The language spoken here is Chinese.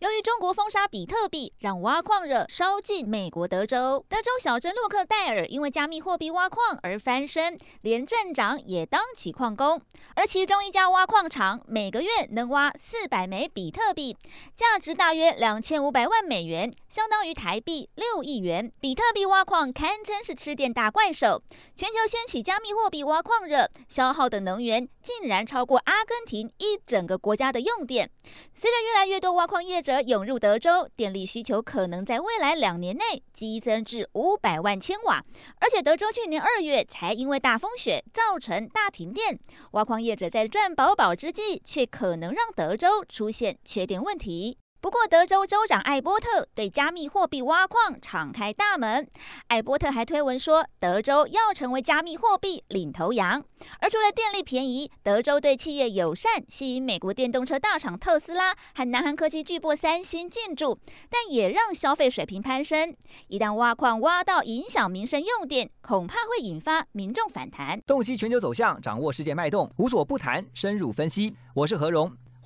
由于中国封杀比特币，让挖矿热烧进美国德州。德州小镇洛克戴尔因为加密货币挖矿而翻身，连镇长也当起矿工。而其中一家挖矿厂每个月能挖四百枚比特币，价值大约两千五百万美元，相当于台币六亿元。比特币挖矿堪称是吃电大怪兽，全球掀起加密货币挖矿热，消耗的能源竟然超过阿根廷一整个国家的用电。随着越来越多挖矿业者者涌入德州，电力需求可能在未来两年内激增至五百万千瓦。而且，德州去年二月才因为大风雪造成大停电，挖矿业者在赚饱饱之际，却可能让德州出现缺电问题。不过，德州州长艾伯特对加密货币挖矿敞开大门。艾伯特还推文说，德州要成为加密货币领头羊。而除了电力便宜，德州对企业友善，吸引美国电动车大厂特斯拉和南韩科技巨擘三星进驻，但也让消费水平攀升。一旦挖矿挖到影响民生用电，恐怕会引发民众反弹。洞悉全球走向，掌握世界脉动，无所不谈，深入分析。我是何荣。